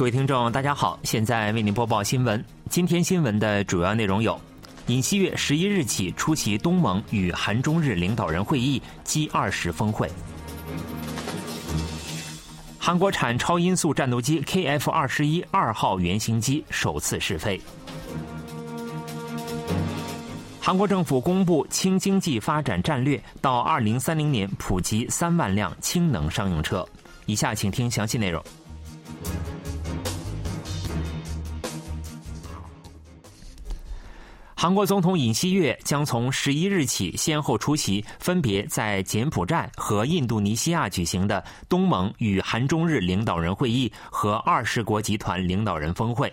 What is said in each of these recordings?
各位听众，大家好，现在为您播报新闻。今天新闻的主要内容有：尹锡悦十一日起出席东盟与韩中日领导人会议 G 二十峰会；韩国产超音速战斗机 KF 二十一二号原型机首次试飞；韩国政府公布轻经济发展战略，到二零三零年普及三万辆氢能商用车。以下请听详细内容。韩国总统尹锡悦将从十一日起先后出席分别在柬埔寨和印度尼西亚举行的东盟与韩中日领导人会议和二十国集团领导人峰会。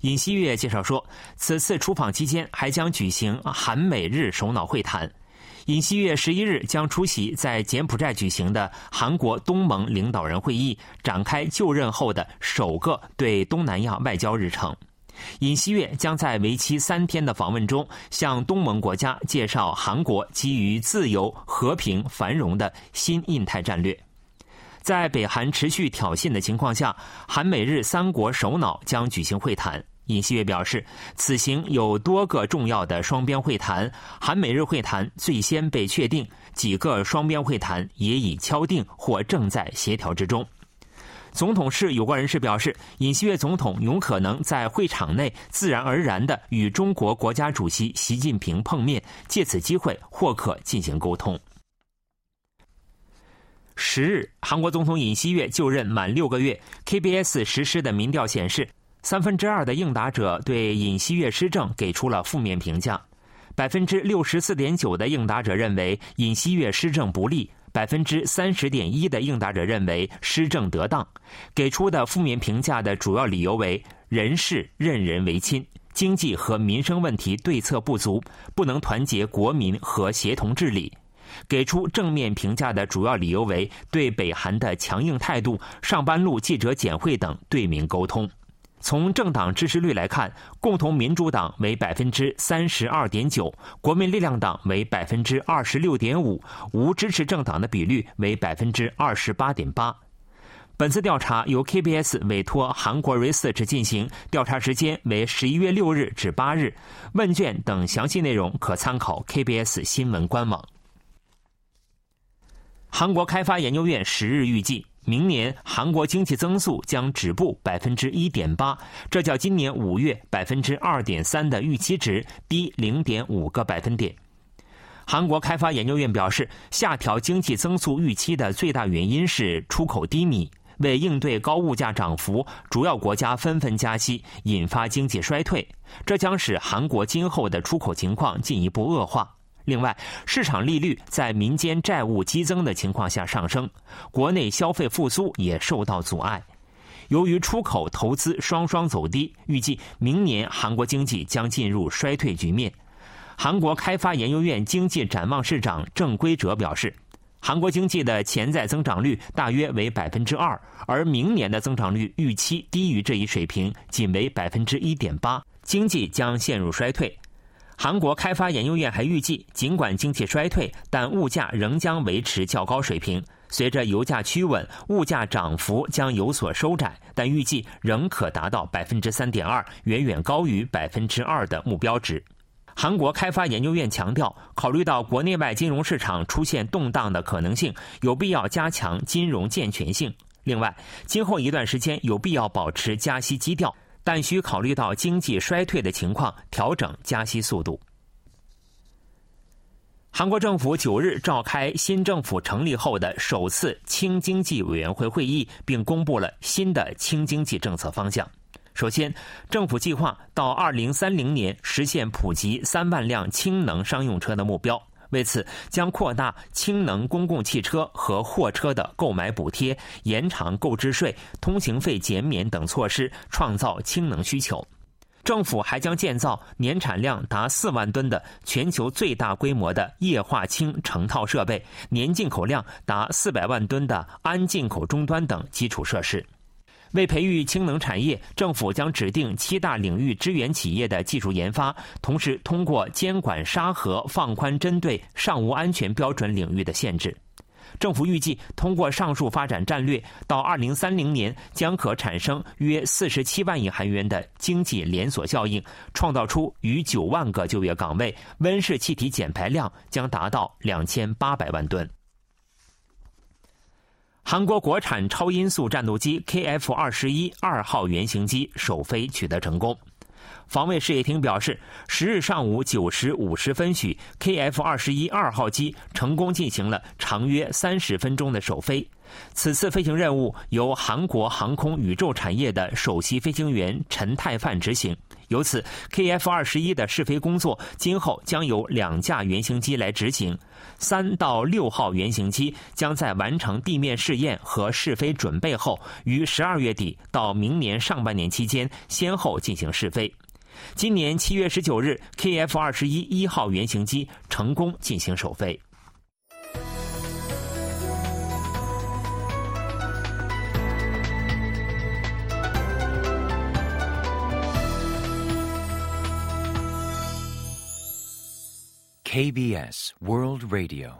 尹锡悦介绍说，此次出访期间还将举行韩美日首脑会谈。尹锡悦十一日将出席在柬埔寨举行的韩国东盟领导人会议，展开就任后的首个对东南亚外交日程。尹锡悦将在为期三天的访问中，向东盟国家介绍韩国基于自由、和平、繁荣的新印太战略。在北韩持续挑衅的情况下，韩美日三国首脑将举行会谈。尹锡悦表示，此行有多个重要的双边会谈，韩美日会谈最先被确定，几个双边会谈也已敲定或正在协调之中。总统室有关人士表示，尹锡悦总统有可能在会场内自然而然的与中国国家主席习近平碰面，借此机会或可进行沟通。十日，韩国总统尹锡悦就任满六个月，KBS 实施的民调显示，三分之二的应答者对尹锡悦施政给出了负面评价，百分之六十四点九的应答者认为尹锡悦施政不利。百分之三十点一的应答者认为施政得当，给出的负面评价的主要理由为人事任人唯亲、经济和民生问题对策不足、不能团结国民和协同治理。给出正面评价的主要理由为对北韩的强硬态度、上班路记者简会等对民沟通。从政党支持率来看，共同民主党为百分之三十二点九，国民力量党为百分之二十六点五，无支持政党的比率为百分之二十八点八。本次调查由 KBS 委托韩国 Research 进行，调查时间为十一月六日至八日。问卷等详细内容可参考 KBS 新闻官网。韩国开发研究院十日预计。明年韩国经济增速将止步百分之一点八，这较今年五月百分之二点三的预期值低零点五个百分点。韩国开发研究院表示，下调经济增速预期的最大原因是出口低迷。为应对高物价涨幅，主要国家纷纷加息，引发经济衰退，这将使韩国今后的出口情况进一步恶化。另外，市场利率在民间债务激增的情况下上升，国内消费复苏也受到阻碍。由于出口、投资双双走低，预计明年韩国经济将进入衰退局面。韩国开发研究院经济展望室长郑圭哲表示，韩国经济的潜在增长率大约为百分之二，而明年的增长率预期低于这一水平，仅为百分之一点八，经济将陷入衰退。韩国开发研究院还预计，尽管经济衰退，但物价仍将维持较高水平。随着油价趋稳，物价涨幅将有所收窄，但预计仍可达到百分之三点二，远远高于百分之二的目标值。韩国开发研究院强调，考虑到国内外金融市场出现动荡的可能性，有必要加强金融健全性。另外，今后一段时间有必要保持加息基调。但需考虑到经济衰退的情况，调整加息速度。韩国政府九日召开新政府成立后的首次轻经济委员会会议，并公布了新的轻经济政策方向。首先，政府计划到二零三零年实现普及三万辆氢能商用车的目标。为此，将扩大氢能公共汽车和货车的购买补贴，延长购置税、通行费减免等措施，创造氢能需求。政府还将建造年产量达四万吨的全球最大规模的液化氢成套设备，年进口量达四百万吨的氨进口终端等基础设施。为培育氢能产业，政府将指定七大领域支援企业的技术研发，同时通过监管沙盒放宽针对尚无安全标准领域的限制。政府预计通过上述发展战略，到二零三零年将可产生约四十七万亿韩元的经济连锁效应，创造出逾九万个就业岗位，温室气体减排量将达到两千八百万吨。韩国国产超音速战斗机 KF 二十一二号原型机首飞取得成功。防卫事业厅表示，十日上午九时五十分许，KF 二十一二号机成功进行了长约三十分钟的首飞。此次飞行任务由韩国航空宇宙产业的首席飞行员陈泰范执行。由此，KF 二十一的试飞工作今后将由两架原型机来执行。三到六号原型机将在完成地面试验和试飞准备后，于十二月底到明年上半年期间先后进行试飞。今年七月十九日，KF 二十一一号原型机成功进行首飞。KBS World Radio，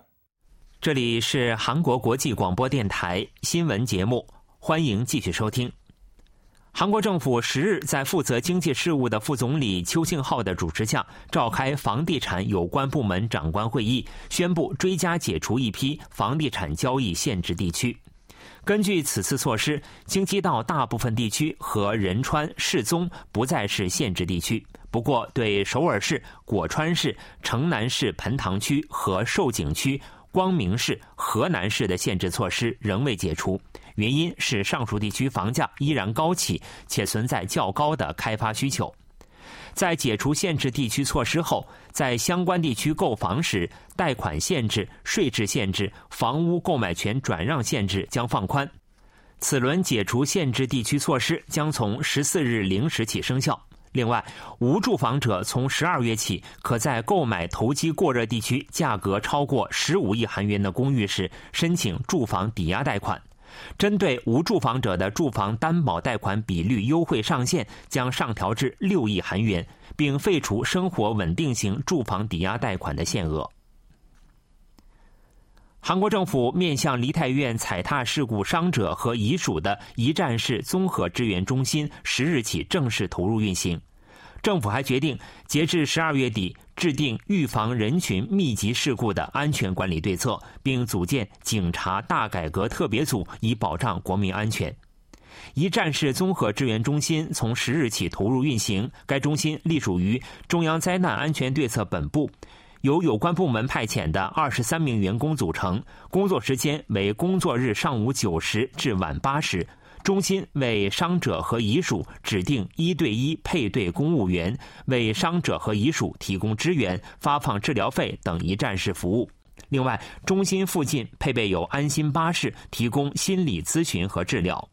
这里是韩国国际广播电台新闻节目，欢迎继续收听。韩国政府十日在负责经济事务的副总理邱庆浩的主持下，召开房地产有关部门长官会议，宣布追加解除一批房地产交易限制地区。根据此次措施，京畿道大部分地区和仁川、世宗不再是限制地区。不过，对首尔市、果川市、城南市盆塘区和寿景区、光明市、河南市的限制措施仍未解除，原因是上述地区房价依然高企，且存在较高的开发需求。在解除限制地区措施后，在相关地区购房时，贷款限制、税制限制、房屋购买权转让限制将放宽。此轮解除限制地区措施将从十四日零时起生效。另外，无住房者从十二月起，可在购买投机过热地区价格超过十五亿韩元的公寓时，申请住房抵押贷款。针对无住房者的住房担保贷款比率优惠上限将上调至六亿韩元，并废除生活稳定型住房抵押贷款的限额。韩国政府面向梨泰院踩踏事故伤者和遗属的一站式综合支援中心，十日起正式投入运行。政府还决定，截至十二月底，制定预防人群密集事故的安全管理对策，并组建警察大改革特别组，以保障国民安全。一站式综合支援中心从十日起投入运行，该中心隶属于中央灾难安全对策本部。由有关部门派遣的二十三名员工组成，工作时间为工作日上午九时至晚八时。中心为伤者和遗属指定一对一配对公务员，为伤者和遗属提供支援、发放治疗费等一站式服务。另外，中心附近配备有安心巴士，提供心理咨询和治疗。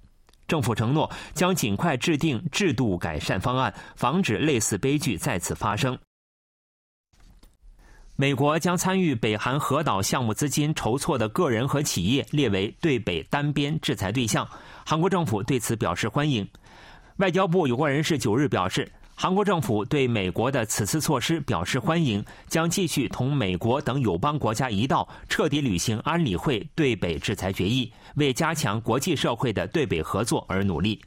政府承诺将尽快制定制度改善方案，防止类似悲剧再次发生。美国将参与北韩核岛项目资金筹措的个人和企业列为对北单边制裁对象，韩国政府对此表示欢迎。外交部有关人士九日表示，韩国政府对美国的此次措施表示欢迎，将继续同美国等友邦国家一道彻底履行安理会对北制裁决议，为加强国际社会的对北合作而努力。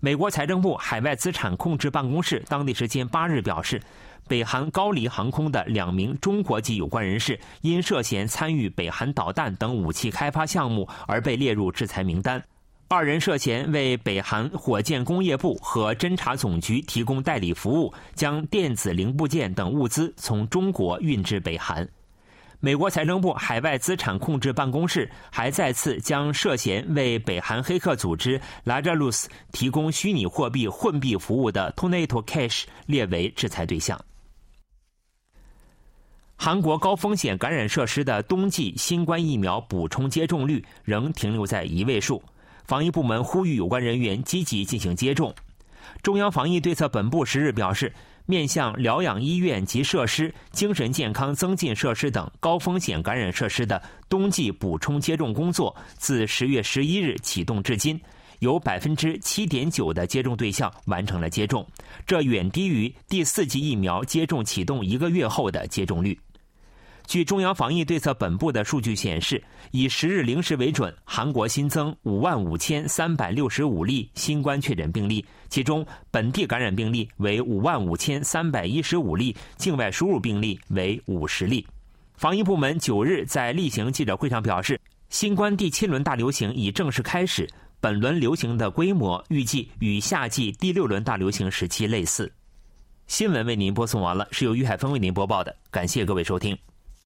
美国财政部海外资产控制办公室当地时间八日表示。北韩高丽航空的两名中国籍有关人士因涉嫌参与北韩导弹等武器开发项目而被列入制裁名单。二人涉嫌为北韩火箭工业部和侦察总局提供代理服务，将电子零部件等物资从中国运至北韩。美国财政部海外资产控制办公室还再次将涉嫌为北韩黑客组织 Lazarus 提供虚拟货币混币服务的 Tornado Cash 列为制裁对象。韩国高风险感染设施的冬季新冠疫苗补充接种率仍停留在一位数，防疫部门呼吁有关人员积极进行接种。中央防疫对策本部十日表示，面向疗养医院及设施、精神健康增进设施等高风险感染设施的冬季补充接种工作，自十月十一日启动至今，有百分之七点九的接种对象完成了接种，这远低于第四剂疫苗接种启动一个月后的接种率。据中央防疫对策本部的数据显示，以十日零时为准，韩国新增五万五千三百六十五例新冠确诊病例，其中本地感染病例为五万五千三百一十五例，境外输入病例为五十例。防疫部门九日在例行记者会上表示，新冠第七轮大流行已正式开始，本轮流行的规模预计与夏季第六轮大流行时期类似。新闻为您播送完了，是由于海峰为您播报的，感谢各位收听。